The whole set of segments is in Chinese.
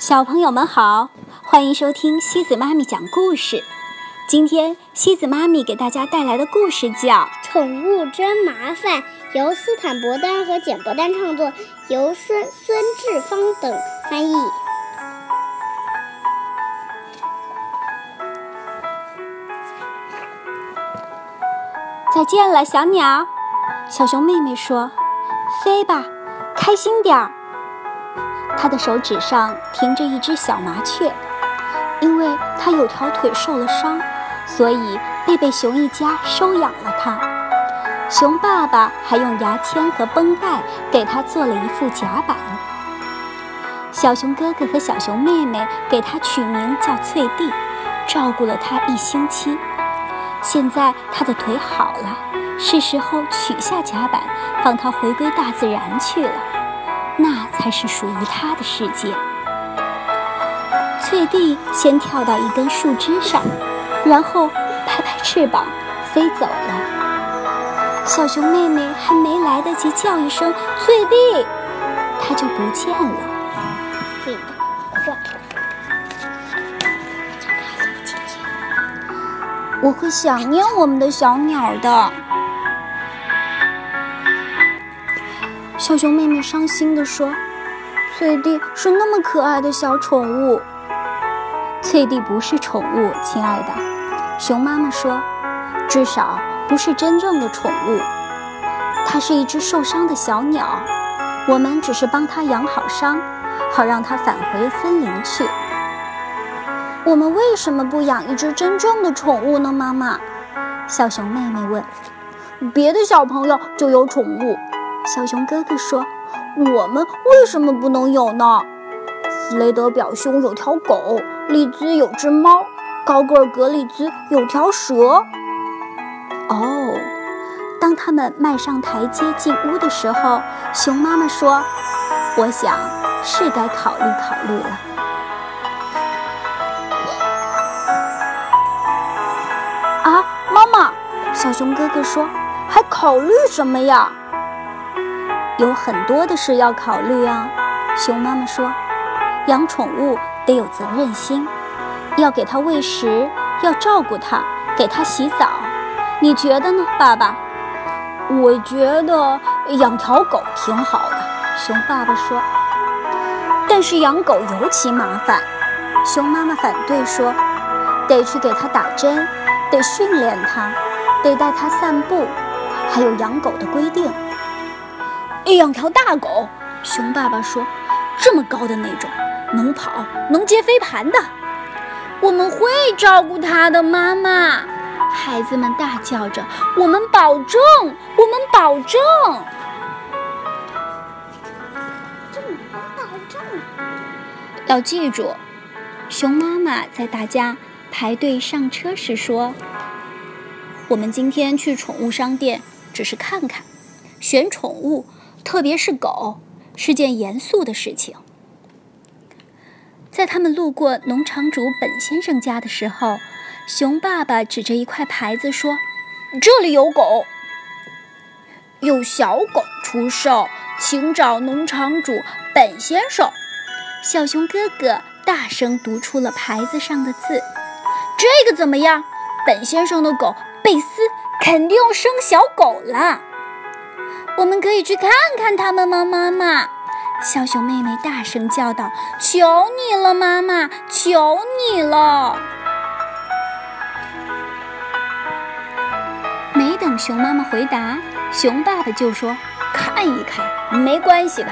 小朋友们好，欢迎收听西子妈咪讲故事。今天西子妈咪给大家带来的故事叫《宠物真麻烦》，由斯坦伯丹和简伯丹创作，由孙孙志芳等翻译。再见了，小鸟。小熊妹妹说：“飞吧，开心点儿。”他的手指上停着一只小麻雀，因为它有条腿受了伤，所以贝贝熊一家收养了它。熊爸爸还用牙签和绷带给它做了一副甲板。小熊哥哥和小熊妹妹给它取名叫翠蒂，照顾了它一星期。现在它的腿好了，是时候取下甲板，放它回归大自然去了。那才是属于它的世界。翠蒂先跳到一根树枝上，然后拍拍翅膀飞走了。小熊妹妹还没来得及叫一声“翠蒂”，它就不见了。飞得快，我会想念我们的小鸟的。小熊妹妹伤心地说：“翠蒂是那么可爱的小宠物。”翠蒂不是宠物，亲爱的。熊妈妈说：“至少不是真正的宠物。它是一只受伤的小鸟，我们只是帮它养好伤，好让它返回森林去。”我们为什么不养一只真正的宠物呢？妈妈，小熊妹妹问。别的小朋友就有宠物。小熊哥哥说：“我们为什么不能有呢？”弗雷德表兄有条狗，利兹有只猫，高个儿格里兹有条蛇。哦，当他们迈上台阶进屋的时候，熊妈妈说：“我想是该考虑考虑了。”啊，妈妈！小熊哥哥说：“还考虑什么呀？”有很多的事要考虑啊，熊妈妈说：“养宠物得有责任心，要给它喂食，要照顾它，给它洗澡。你觉得呢，爸爸？”我觉得养条狗挺好的，熊爸爸说。但是养狗尤其麻烦，熊妈妈反对说：“得去给它打针，得训练它，得带它散步，还有养狗的规定。”养条大狗，熊爸爸说：“这么高的那种，能跑，能接飞盘的。”我们会照顾它的，妈妈。孩子们大叫着：“我们保证，我们保证。”这么保证？要记住，熊妈妈在大家排队上车时说：“我们今天去宠物商店，只是看看，选宠物。”特别是狗是件严肃的事情。在他们路过农场主本先生家的时候，熊爸爸指着一块牌子说：“这里有狗，有小狗出售，请找农场主本先生。”小熊哥哥大声读出了牌子上的字：“这个怎么样？本先生的狗贝斯肯定生小狗了。”我们可以去看看他们吗，妈妈？小熊妹妹大声叫道：“求你了，妈妈，求你了！”没等熊妈妈回答，熊爸爸就说：“看一看，没关系的。”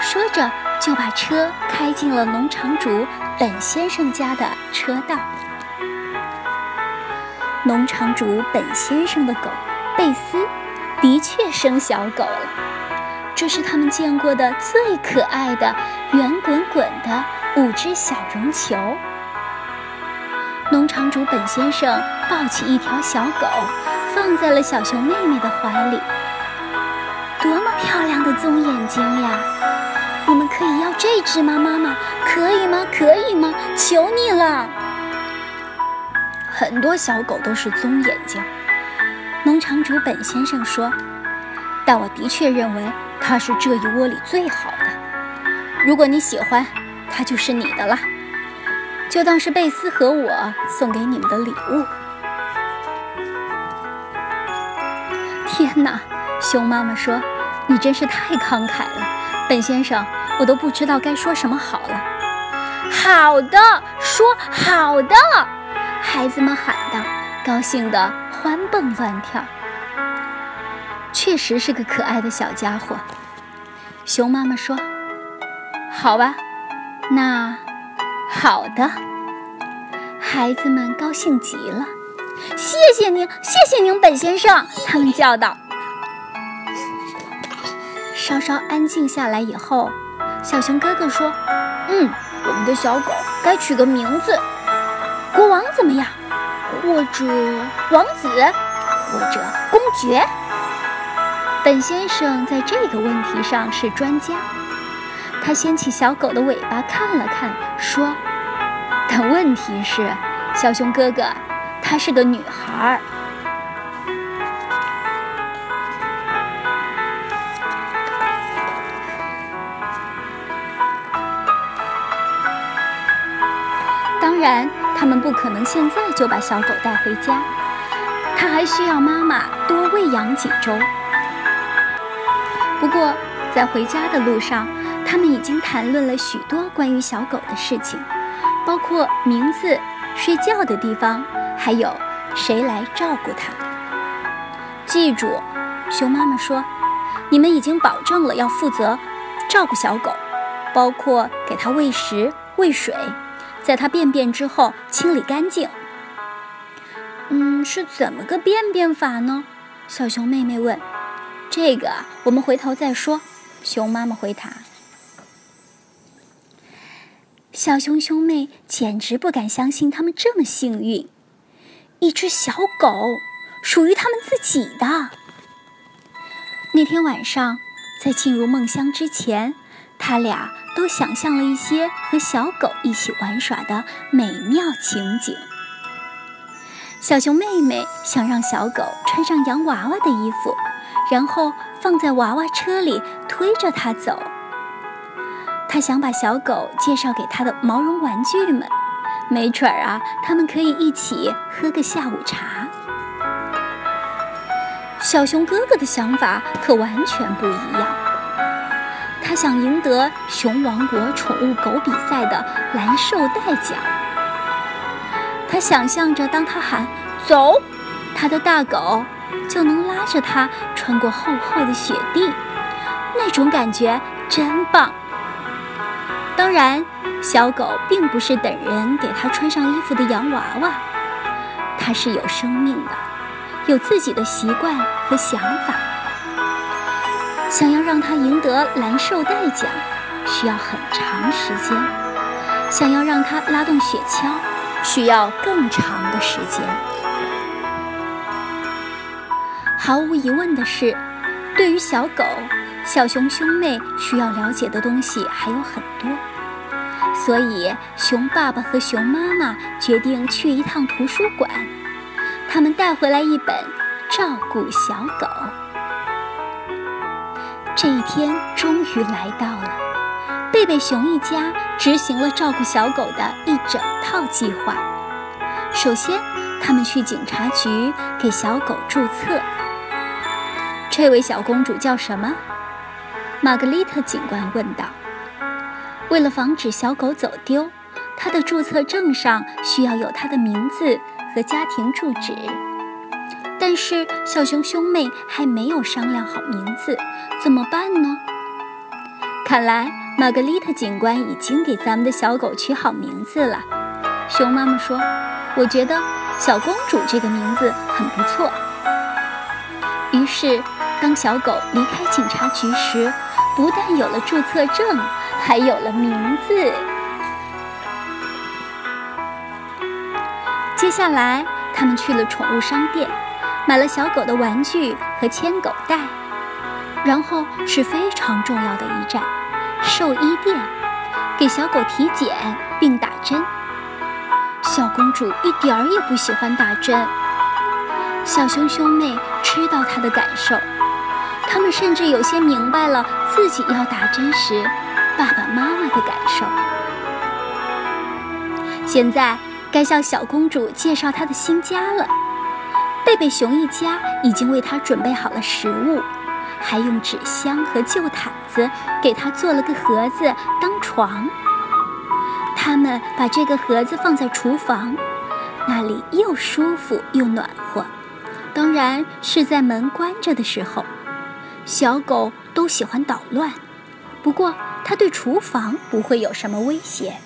说着就把车开进了农场主本先生家的车道。农场主本先生的狗贝斯。的确生小狗了，这是他们见过的最可爱的圆滚滚的五只小绒球。农场主本先生抱起一条小狗，放在了小熊妹妹的怀里。多么漂亮的棕眼睛呀！我们可以要这只吗，妈妈？可以吗？可以吗？求你了！很多小狗都是棕眼睛。农场主本先生说：“但我的确认为它是这一窝里最好的。如果你喜欢，它就是你的了，就当是贝斯和我送给你们的礼物。天哪！熊妈妈说：“你真是太慷慨了，本先生，我都不知道该说什么好了。”好的，说好的，孩子们喊道，高兴的欢蹦乱跳。确实是个可爱的小家伙，熊妈妈说：“好吧，那好的。”孩子们高兴极了，谢谢您，谢谢您，本先生，他们叫道。稍稍安静下来以后，小熊哥哥说：“嗯，我们的小狗该取个名字，国王怎么样？或者王子，或者公爵？”本先生在这个问题上是专家，他掀起小狗的尾巴看了看，说：“但问题是，小熊哥哥，她是个女孩儿。”当然，他们不可能现在就把小狗带回家，它还需要妈妈多喂养几周。不过，在回家的路上，他们已经谈论了许多关于小狗的事情，包括名字、睡觉的地方，还有谁来照顾它。记住，熊妈妈说，你们已经保证了要负责照顾小狗，包括给它喂食、喂水。在它便便之后清理干净。嗯，是怎么个便便法呢？小熊妹妹问。这个我们回头再说。熊妈妈回答。小熊兄妹简直不敢相信他们这么幸运，一只小狗属于他们自己的。那天晚上，在进入梦乡之前。他俩都想象了一些和小狗一起玩耍的美妙情景。小熊妹妹想让小狗穿上洋娃娃的衣服，然后放在娃娃车里推着它走。她想把小狗介绍给她的毛绒玩具们，没准儿啊，他们可以一起喝个下午茶。小熊哥哥的想法可完全不一样。想赢得熊王国宠物狗比赛的蓝绶带奖。他想象着，当他喊“走”，他的大狗就能拉着他穿过厚厚的雪地，那种感觉真棒。当然，小狗并不是等人给它穿上衣服的洋娃娃，它是有生命的，有自己的习惯和想法。想要让它赢得蓝绶带奖，需要很长时间；想要让它拉动雪橇，需要更长的时间。毫无疑问的是，对于小狗，小熊兄妹需要了解的东西还有很多。所以，熊爸爸和熊妈妈决定去一趟图书馆，他们带回来一本《照顾小狗》。这一天终于来到了，贝贝熊一家执行了照顾小狗的一整套计划。首先，他们去警察局给小狗注册。这位小公主叫什么？玛格丽特警官问道。为了防止小狗走丢，她的注册证上需要有她的名字和家庭住址。但是小熊兄妹还没有商量好名字，怎么办呢？看来玛格丽特警官已经给咱们的小狗取好名字了。熊妈妈说：“我觉得小公主这个名字很不错。”于是，当小狗离开警察局时，不但有了注册证，还有了名字。接下来，他们去了宠物商店。买了小狗的玩具和牵狗带，然后是非常重要的一站——兽医店，给小狗体检并打针。小公主一点儿也不喜欢打针。小熊兄妹知道她的感受，他们甚至有些明白了自己要打针时爸爸妈妈的感受。现在该向小公主介绍她的新家了。贝贝熊一家已经为她准备好了食物，还用纸箱和旧毯子给她做了个盒子当床。他们把这个盒子放在厨房，那里又舒服又暖和。当然是在门关着的时候。小狗都喜欢捣乱，不过它对厨房不会有什么威胁。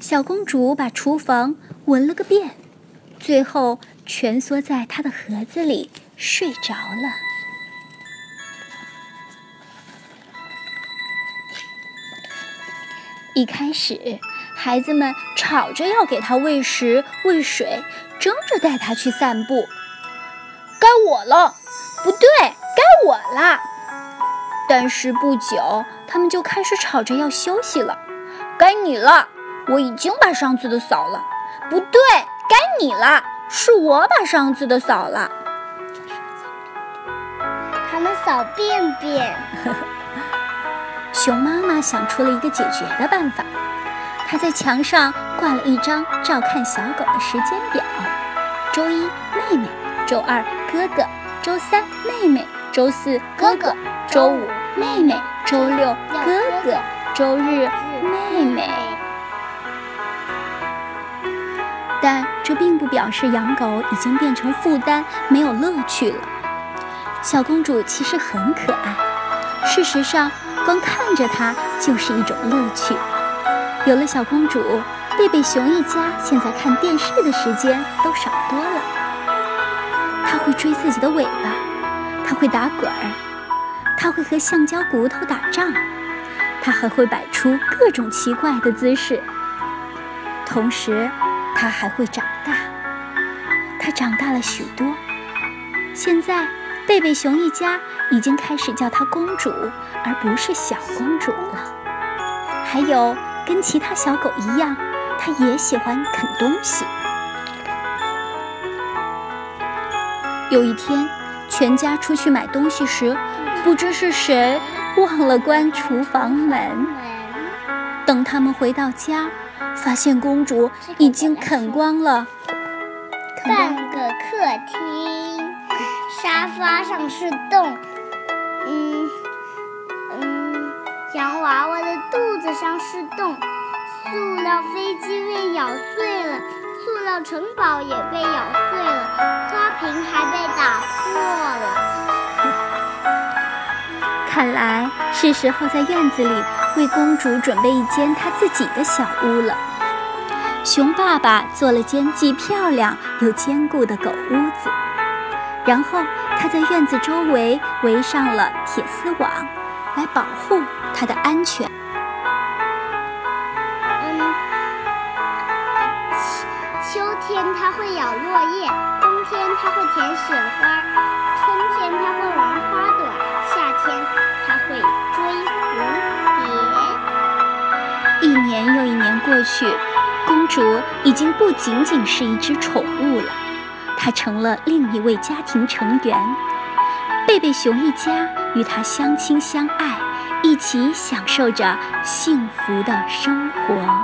小公主把厨房闻了个遍，最后蜷缩在他的盒子里睡着了。一开始，孩子们吵着要给他喂食喂水，争着带他去散步。该我了。不对，该我了。但是不久，他们就开始吵着要休息了。该你了，我已经把上次的扫了。不对，你了，是我把上次的扫了。他们扫便便。熊妈妈想出了一个解决的办法，她在墙上挂了一张照看小狗的时间表：周一妹妹，周二哥哥。周三妹妹，周四哥哥，周五妹妹，周六哥哥，周日妹妹。但这并不表示养狗已经变成负担，没有乐趣了。小公主其实很可爱，事实上，光看着它就是一种乐趣。有了小公主，贝贝熊一家现在看电视的时间都少多了。它会追自己的尾巴，它会打滚儿，它会和橡胶骨头打仗，它还会摆出各种奇怪的姿势。同时，它还会长大。它长大了许多。现在，贝贝熊一家已经开始叫它公主，而不是小公主了。还有，跟其他小狗一样，它也喜欢啃东西。有一天，全家出去买东西时，不知是谁忘了关厨房门。等他们回到家，发现公主已经啃光了半个客厅，沙发上是洞，嗯嗯，洋娃娃的肚子上是洞，塑料飞机被咬碎了。塑料城堡也被咬碎了，花瓶还被打破了。看来是时候在院子里为公主准备一间她自己的小屋了。熊爸爸做了间既漂亮又坚固的狗屋子，然后他在院子周围围上了铁丝网，来保护它的安全。秋天它会咬落叶，冬天它会舔雪花，春天它会玩去，公主已经不仅仅是一只宠物了，她成了另一位家庭成员。贝贝熊一家与她相亲相爱，一起享受着幸福的生活。